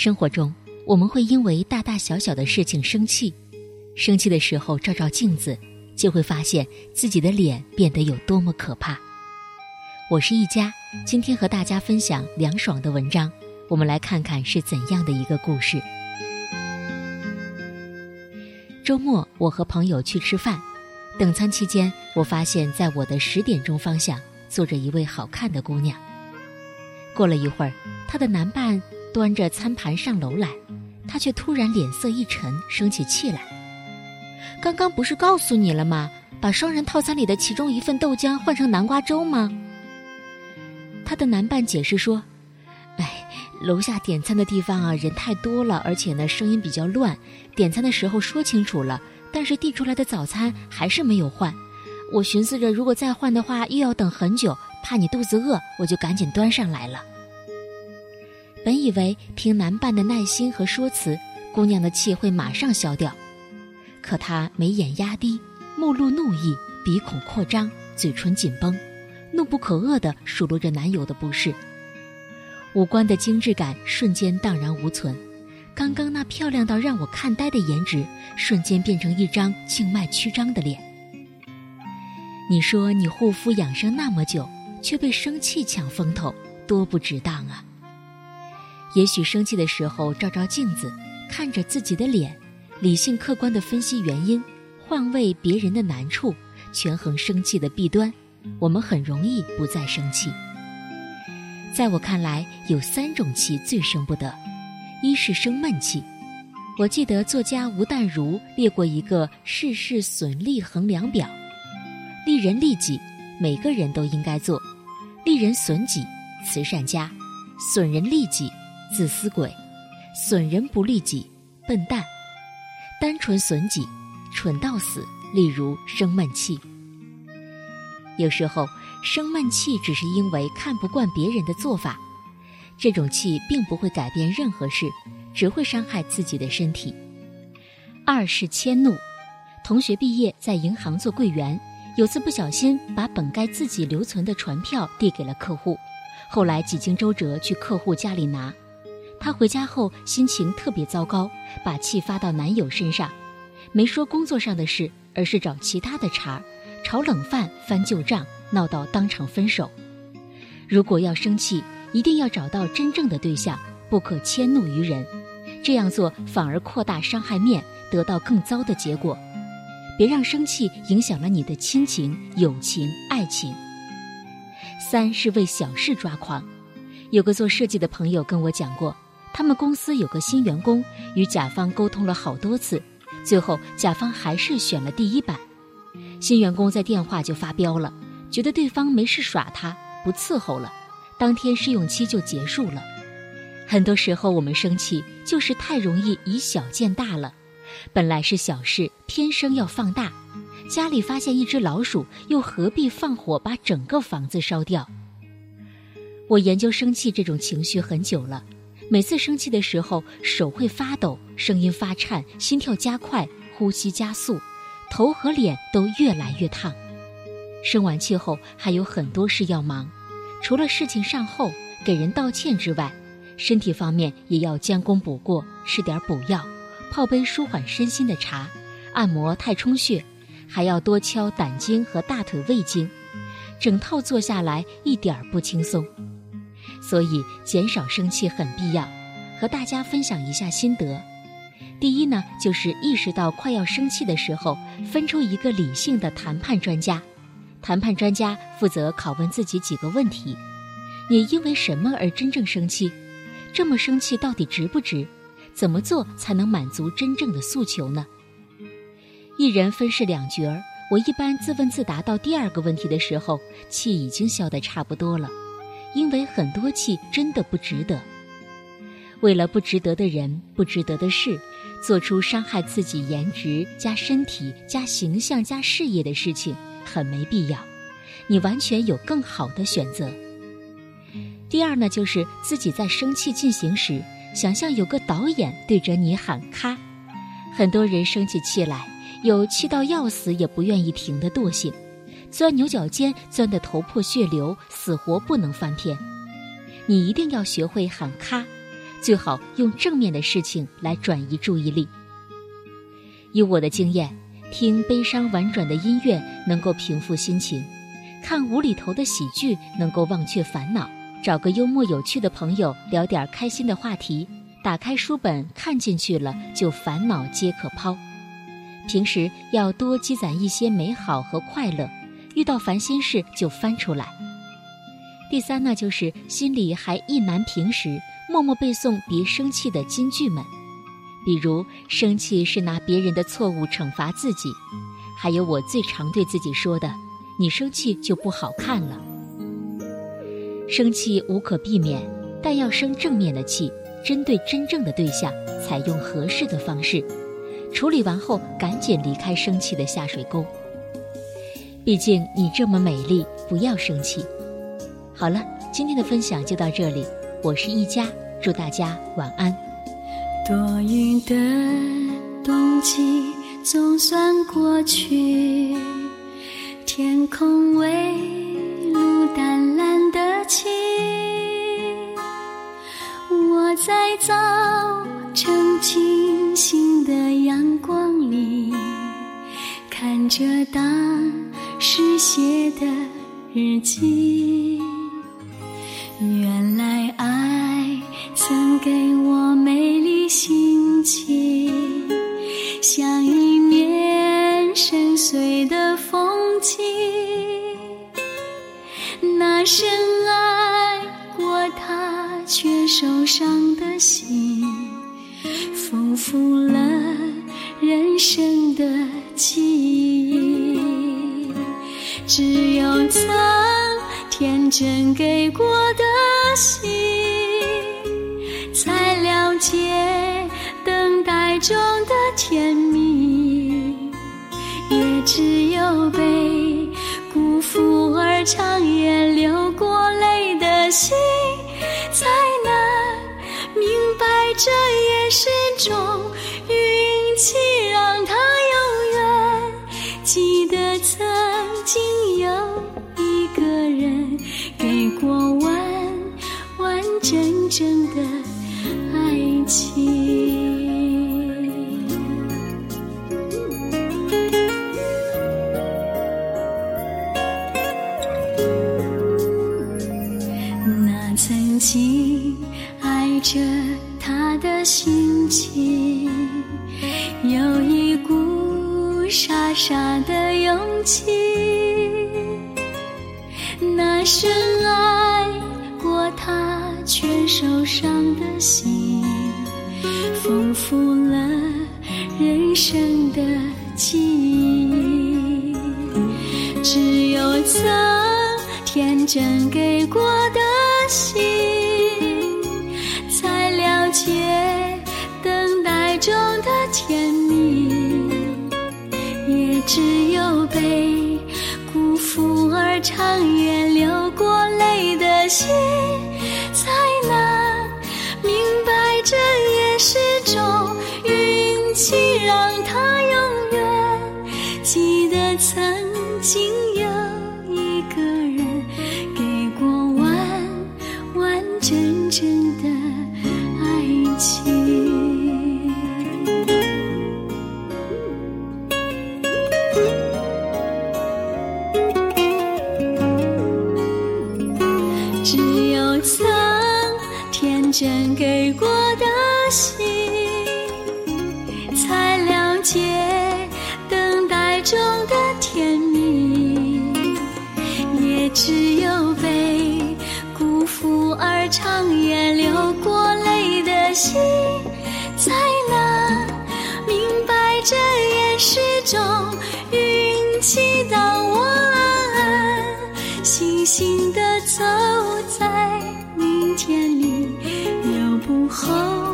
生活中，我们会因为大大小小的事情生气，生气的时候照照镜子，就会发现自己的脸变得有多么可怕。我是一家，今天和大家分享凉爽的文章，我们来看看是怎样的一个故事。周末，我和朋友去吃饭，等餐期间，我发现在我的十点钟方向坐着一位好看的姑娘。过了一会儿，她的男伴。端着餐盘上楼来，他却突然脸色一沉，生起气来。刚刚不是告诉你了吗？把双人套餐里的其中一份豆浆换成南瓜粥吗？他的男伴解释说：“哎，楼下点餐的地方啊，人太多了，而且呢，声音比较乱。点餐的时候说清楚了，但是递出来的早餐还是没有换。我寻思着，如果再换的话，又要等很久，怕你肚子饿，我就赶紧端上来了。”本以为凭男伴的耐心和说辞，姑娘的气会马上消掉，可她眉眼压低，目露怒意，鼻孔扩张，嘴唇紧绷，怒不可遏地数落着男友的不是。五官的精致感瞬间荡然无存，刚刚那漂亮到让我看呆的颜值，瞬间变成一张静脉曲张的脸。你说你护肤养生那么久，却被生气抢风头，多不值当啊！也许生气的时候，照照镜子，看着自己的脸，理性客观地分析原因，换位别人的难处，权衡生气的弊端，我们很容易不再生气。在我看来，有三种气最生不得，一是生闷气。我记得作家吴淡如列过一个事事损利衡量表：利人利己，每个人都应该做；利人损己，慈善家；损人利己。自私鬼，损人不利己，笨蛋；单纯损己，蠢到死。例如生闷气。有时候生闷气只是因为看不惯别人的做法，这种气并不会改变任何事，只会伤害自己的身体。二是迁怒。同学毕业在银行做柜员，有次不小心把本该自己留存的传票递给了客户，后来几经周折去客户家里拿。她回家后心情特别糟糕，把气发到男友身上，没说工作上的事，而是找其他的茬，炒冷饭、翻旧账，闹到当场分手。如果要生气，一定要找到真正的对象，不可迁怒于人，这样做反而扩大伤害面，得到更糟的结果。别让生气影响了你的亲情、友情、爱情。三是为小事抓狂，有个做设计的朋友跟我讲过。他们公司有个新员工，与甲方沟通了好多次，最后甲方还是选了第一版。新员工在电话就发飙了，觉得对方没事耍他，不伺候了，当天试用期就结束了。很多时候我们生气，就是太容易以小见大了。本来是小事，偏生要放大。家里发现一只老鼠，又何必放火把整个房子烧掉？我研究生气这种情绪很久了。每次生气的时候，手会发抖，声音发颤，心跳加快，呼吸加速，头和脸都越来越烫。生完气后还有很多事要忙，除了事情善后、给人道歉之外，身体方面也要将功补过，吃点补药，泡杯舒缓身心的茶，按摩太冲穴，还要多敲胆经和大腿胃经，整套做下来一点儿不轻松。所以，减少生气很必要。和大家分享一下心得。第一呢，就是意识到快要生气的时候，分出一个理性的谈判专家。谈判专家负责拷问自己几个问题：你因为什么而真正生气？这么生气到底值不值？怎么做才能满足真正的诉求呢？一人分饰两角儿。我一般自问自答到第二个问题的时候，气已经消得差不多了。因为很多气真的不值得，为了不值得的人、不值得的事，做出伤害自己颜值、加身体、加形象、加事业的事情，很没必要。你完全有更好的选择。第二呢，就是自己在生气进行时，想象有个导演对着你喊“咔”。很多人生起气来，有气到要死也不愿意停的惰性。钻牛角尖，钻得头破血流，死活不能翻篇。你一定要学会喊“咔”，最好用正面的事情来转移注意力。以我的经验，听悲伤婉转的音乐能够平复心情，看无厘头的喜剧能够忘却烦恼，找个幽默有趣的朋友聊点开心的话题，打开书本看进去了就烦恼皆可抛。平时要多积攒一些美好和快乐，遇到烦心事就翻出来。第三呢，就是心里还意难平时，默默背诵别生气的金句们，比如生气是拿别人的错误惩罚自己，还有我最常对自己说的：你生气就不好看了。生气无可避免，但要生正面的气，针对真正的对象，采用合适的方式，处理完后赶紧离开生气的下水沟。毕竟你这么美丽，不要生气。好了，今天的分享就到这里。我是一佳，祝大家晚安。多云的冬季总算过去，天空微露淡蓝的晴。我在早晨清新的阳光里，看着当是写的日记。原来爱曾给我美丽心情，像一面深邃的风景。那深爱过他却受伤的心，丰富了人生的记忆。只有曾。天真给过的心，才了解等待中的甜蜜。也只有被辜负而长夜流过泪的心，才能明白这也是种真的爱情，那曾经爱着他的心情，有一股傻傻的勇气，那深爱却受伤的心，丰富了人生的记忆。只有曾天真给过的心，才了解等待中的甜蜜。也只有被辜负而长夜流过泪的心。请让他永远。记得曾经有一个人给过完完整整的爱情。只有曾天真给过的心心，在那明白这也是种运气。当我安安心心的走在明天里。后。